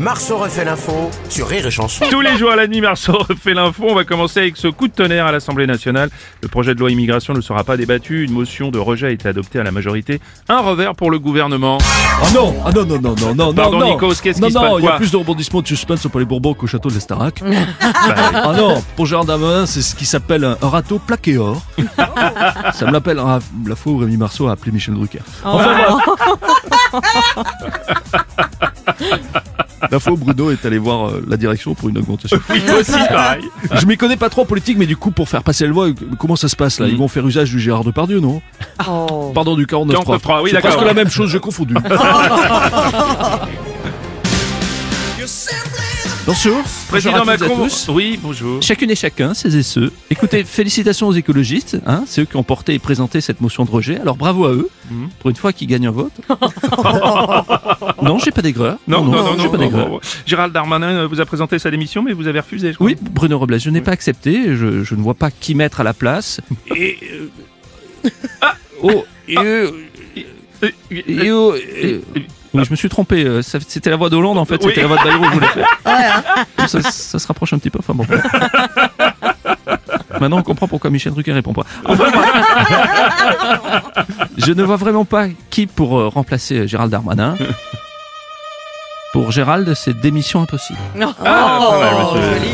Marceau refait l'info sur Rire et Chanson. Tous les jours à la nuit, Marceau refait l'info. On va commencer avec ce coup de tonnerre à l'Assemblée nationale. Le projet de loi immigration ne sera pas débattu. Une motion de rejet a été adoptée à la majorité. Un revers pour le gouvernement. Ah non, ah non, non, non, non, non, Pardon, non, non. Nikos, qu'est-ce non, qui se non, passe il y a plus de rebondissements de suspense pour les Bourbons qu'au château de l'Estarac. Bah, ah non, pour Gérard Darmanin, c'est ce qui s'appelle un, râteau plaqué or. Ça me l'appelle ah, la fois où Rémi Marceau a appelé Michel Drucker. Enfin bref. La fois où Bruno est allé voir euh, la direction pour une augmentation. oui, moi aussi, pareil. Je m'y connais pas trop en politique, mais du coup, pour faire passer la loi, comment ça se passe là? Ils vont faire usage du Gérard Depardieu, non? Pardon, du 49.3. 49.3, oui, C'est presque la même chose, j'ai confondu. Bonjour. Président Bonjour à toutes et à Macron. tous. Oui, bonjour. Chacune et chacun, ces et ceux. Écoutez, félicitations aux écologistes, hein, c'est eux qui ont porté et présenté cette motion de rejet. Alors bravo à eux, Mhm. pour une fois qu'ils gagnent un vote. non, j'ai pas d'aigreur. Non, non, non, non, pas d'aigreur. Gérald Darmanin euh, vous a présenté sa démission, mais vous avez refusé, je crois. Oui, Bruno Robles, je n'ai pas accepté, je, je ne vois pas qui mettre à la place. Et. euh, Oh, et, euh, Euh, et, oh, euh, oui, je me suis trompé, euh, c'était la voix d'Hollande en fait, Oui. c'était la voix de Bayrou que je voulais faire. ça, ça se rapproche un petit peu, enfin bon. Maintenant on comprend pourquoi Michel Drucker répond pas. Enfin, bref. je ne vois vraiment pas qui pour euh, remplacer euh, Gérald Darmanin. Pour Gérald, c'est démission impossible. Ah, pas mal,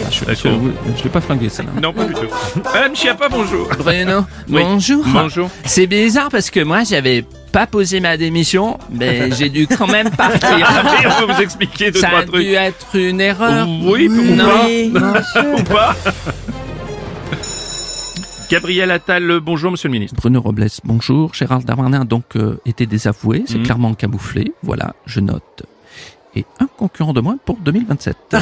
monsieur. Je, D'accord. je l'ai pas flingué ça. là. Non, pas du tout. Madame Chiappa, bonjour. Bruno, Oui. bonjour. Bonjour. C'est bizarre parce que moi j'avais pas posé ma démission, mais j'ai dû quand même partir. Après, on va vous expliquer deux, Ça trois a dû être une erreur. Oui, ou non. pas. Ou pas. Gabriel Attal, bonjour, monsieur le ministre. Bruno Robles, bonjour. Gérald Darmanin a donc euh, été désavoué, c'est Mhm. clairement camouflé. Voilà, je note. Et un concurrent de moins pour 2027.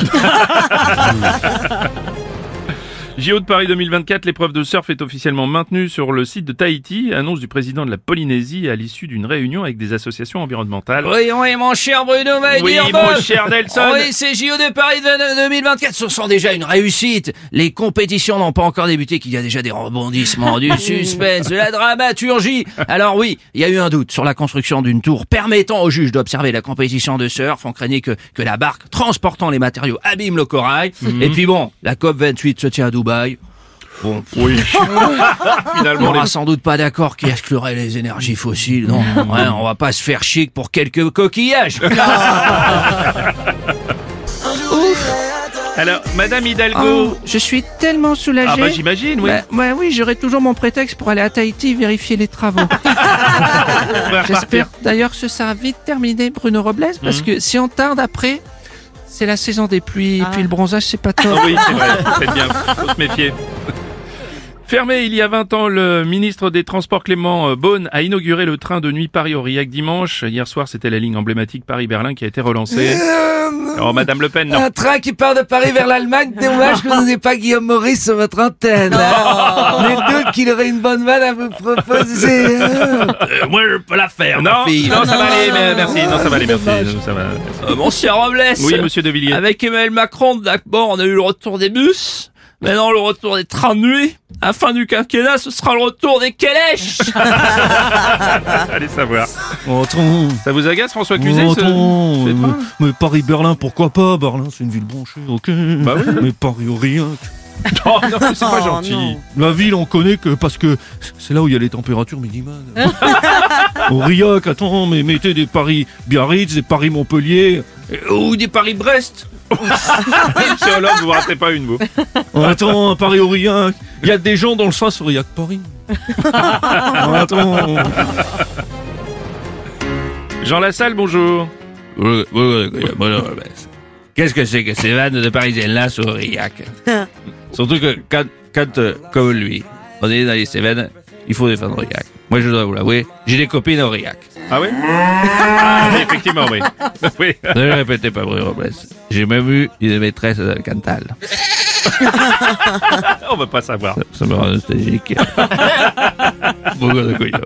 JO de Paris 2024, l'épreuve de surf est officiellement maintenue sur le site de Tahiti, annonce du président de la Polynésie à l'issue d'une réunion avec des associations environnementales. Oui, oui, mon cher Bruno m'a Oui, mon cher Nelson. Oui, c'est JO de Paris de- de 2024. Ce sont déjà une réussite. Les compétitions n'ont pas encore débuté, qu'il y a déjà des rebondissements, du suspense, de la dramaturgie. Alors oui, il y a eu un doute sur la construction d'une tour permettant aux juges d'observer la compétition de surf. On craignait que, que la barque transportant les matériaux abîme le corail. Mhm. Et puis bon, la COP 28 se tient à Dubaï. Bon, Oui. on Finalement, n'aura les... sans doute pas d'accord qui exclurait les énergies fossiles. Non, ouais, on va pas se faire chic pour quelques coquillages. Alors, Madame Hidalgo. Oh, je suis tellement ah soulagée. bah j'imagine, oui. Bah, bah oui, j'aurai toujours mon prétexte pour aller à Tahiti vérifier les travaux. J'espère d'ailleurs que ce sera vite terminé, Bruno Robles, parce Mhm. que si on tarde après, c'est la saison des pluies, et puis le bronzage, c'est pas top. Ah oui, c'est vrai, faites bien, faut se méfier. Fermé il y a 20 ans, le ministre des Transports Clément euh, Beaune a inauguré le train de nuit Paris-Aurillac dimanche. Hier soir, c'était la ligne emblématique Paris-Berlin qui a été relancée. Oh, Madame Le Pen, non. Un train qui part de Paris vers l'Allemagne, dommage que vous n'ayez pas Guillaume Maurice sur votre antenne. hein. Mais doute qu'il aurait une bonne vanne à vous proposer. hein. Euh, moi, je peux la faire. Non, fille. non, ça va aller, mais merci. Non, ça va aller, merci. Non, Ça va, merci. Euh, mon cher Robles, Oui, monsieur De Villiers. avec Emmanuel Macron, d'abord, on a eu le retour des bus. Maintenant, le retour des trains de nuit. À la fin du quinquennat, ce sera le retour des calèches. Allez savoir. Oh, attends. Ça vous agace, François Cluzet Oh, ce- attends. Mais, Paris-Berlin, pourquoi pas? Berlin, c'est une ville branchée, ok. Bah oui. Mais Paris-Aurillac. Oh, non, mais c'est pas gentil. La ville, on connaît que parce que c'est là où il y a les températures minimales. Aurillac, attends, mais mettez des Paris-Biarritz, des Paris-Montpellier. Ou des Paris-Brest. Monsieur Hollande, vous ratez pas une, vous. Attends, un Paris-Aurillac. Il y a des gens dans le sens Aurillac-Paris. Oh, attends. Jean Lassalle, bonjour. Qu'est-ce que c'est que ces vannes de Parisiennes-là sur Aurillac? Surtout que quand, quand euh, comme lui, on est dans les Cévennes, il faut défendre Aurillac. Moi, je dois vous l'avouer, j'ai des copines à Aurillac. Ah oui? Ah, oui, effectivement, oui. oui. Ne le répétez pas, Bruno Robles. J'ai même eu une maîtresse le Cantal. On va pas savoir. Ça me rend nostalgique. Beaucoup de couillons.